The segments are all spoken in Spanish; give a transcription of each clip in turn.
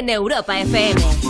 En Europa FM.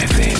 FM.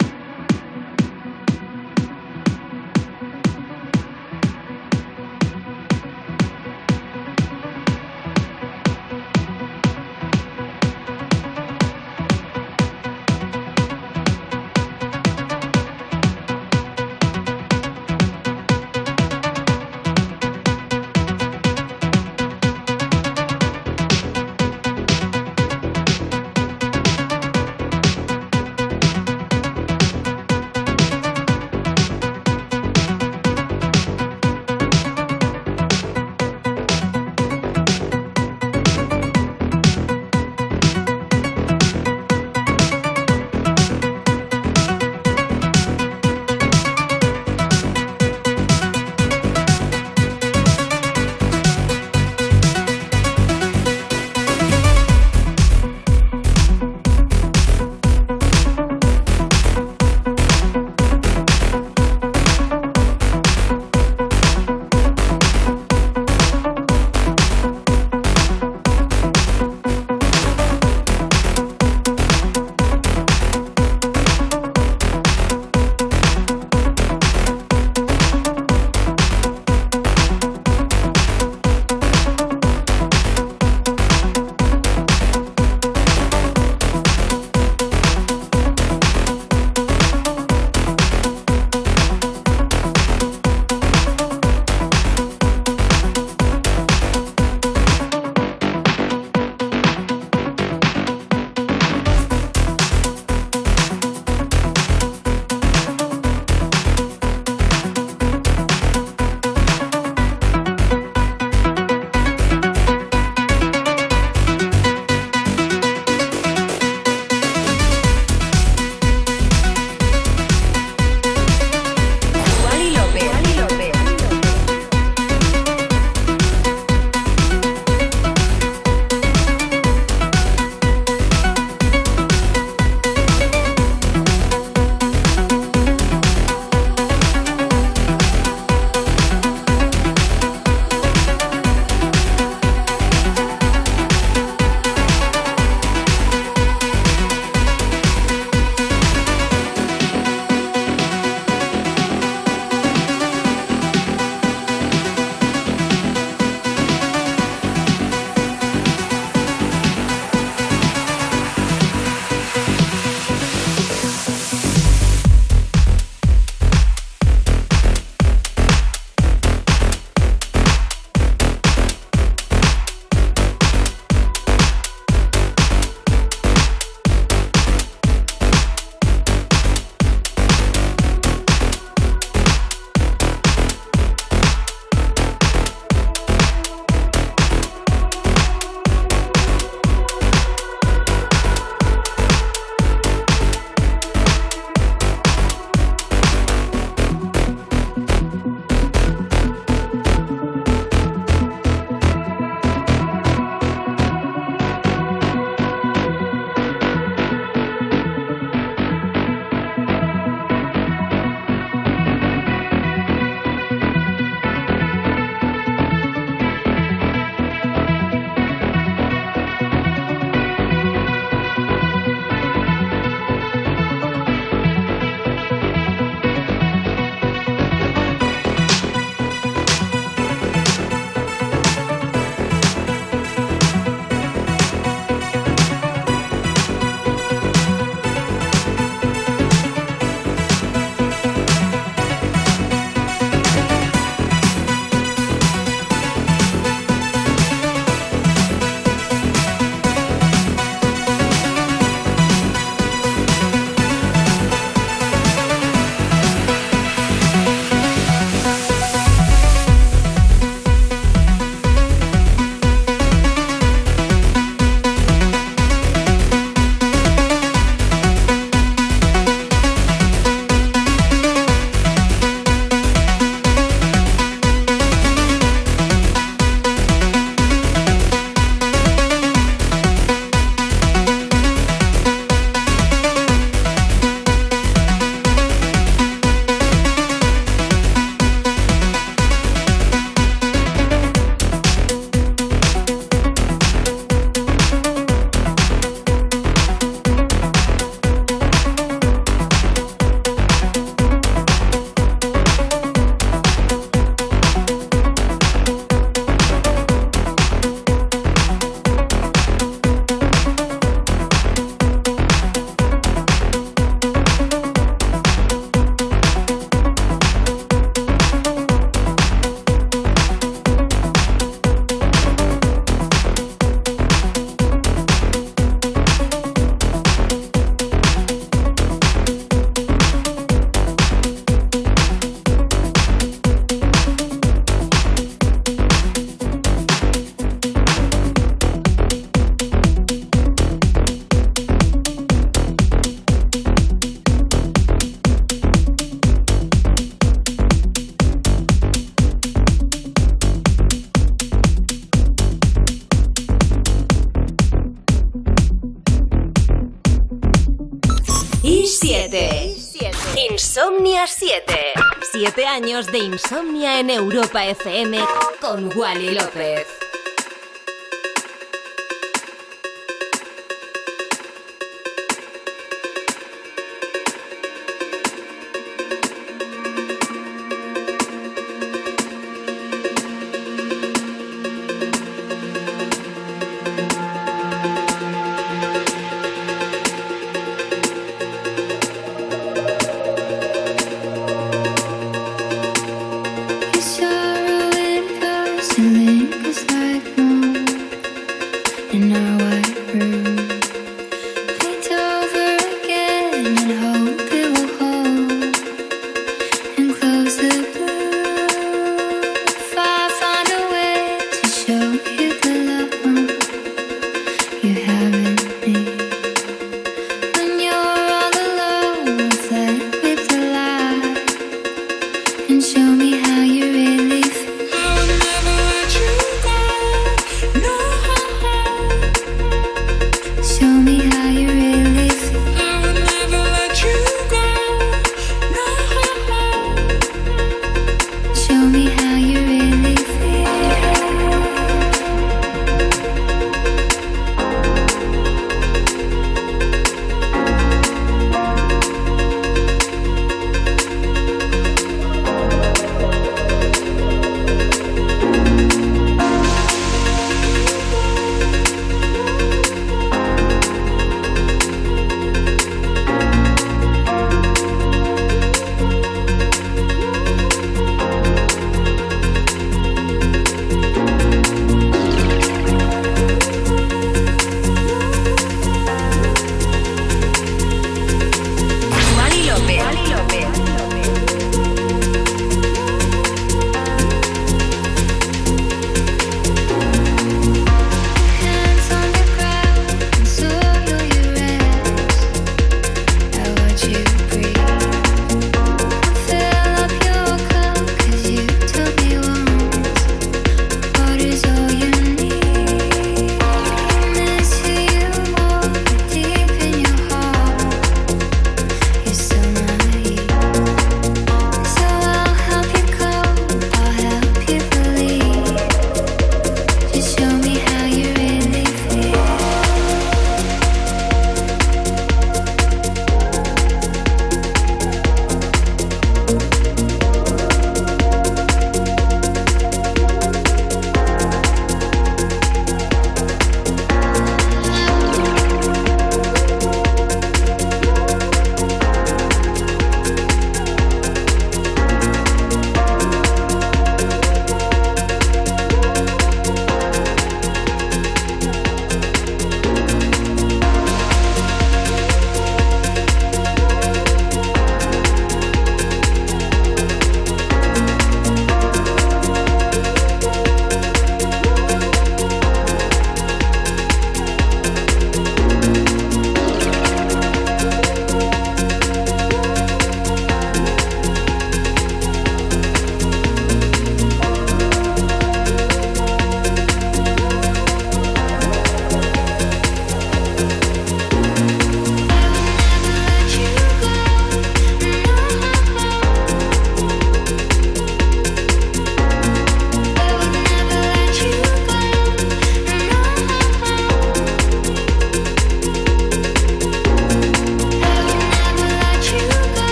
Insomnia 7. 7 años de insomnia en Europa FM con Wally López.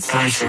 sensation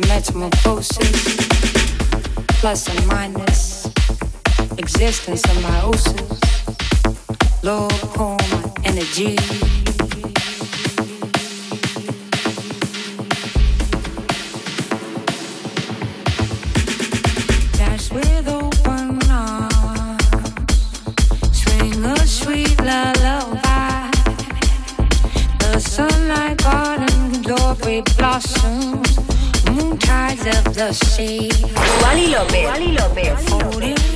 the metamorphosis, plus and minus, existence of my oceans, low home energy. Wally López. Wally López.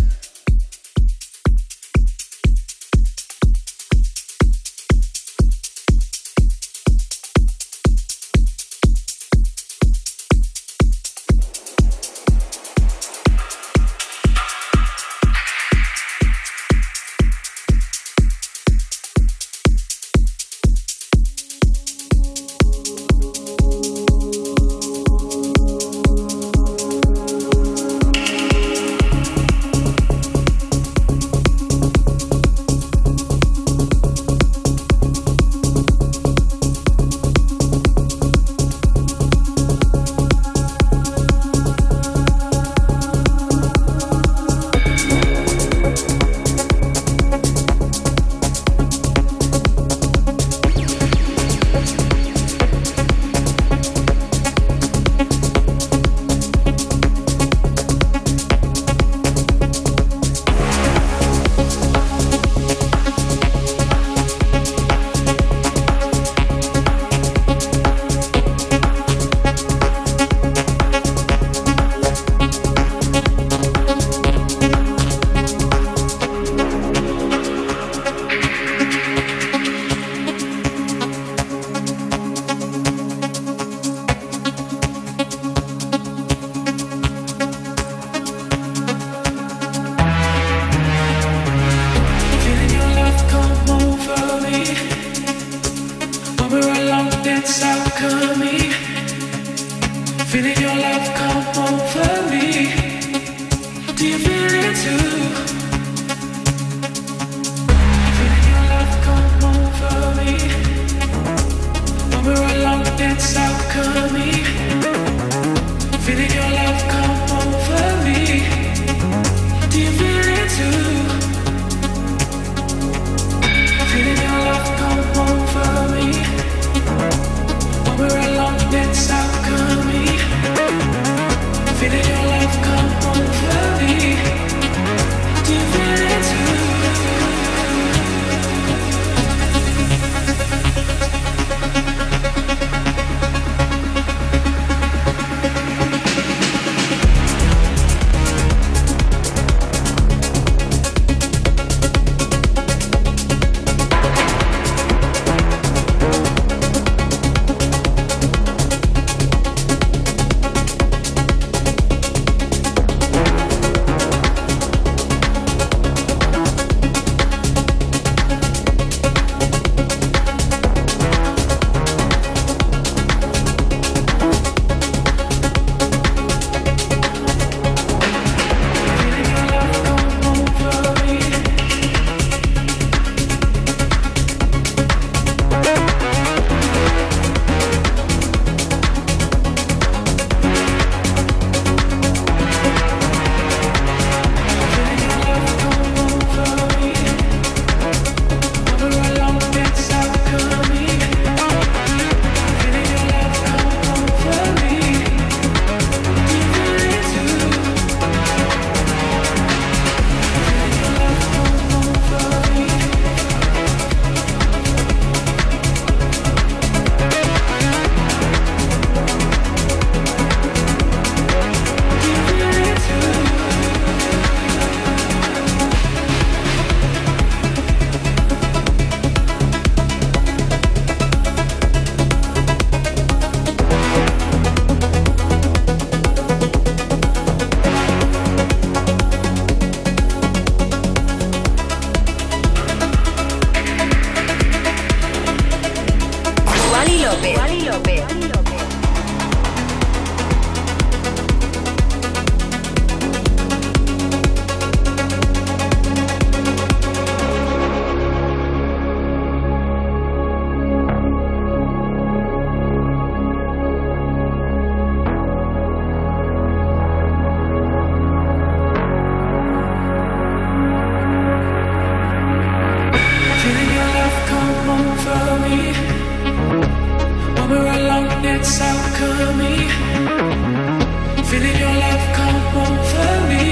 Feeling your love come over me.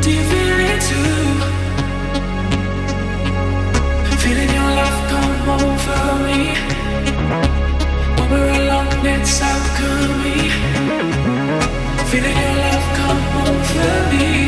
Do you feel it too? Feeling your love come over me. When we're alone, it's. Feeling your love come over me.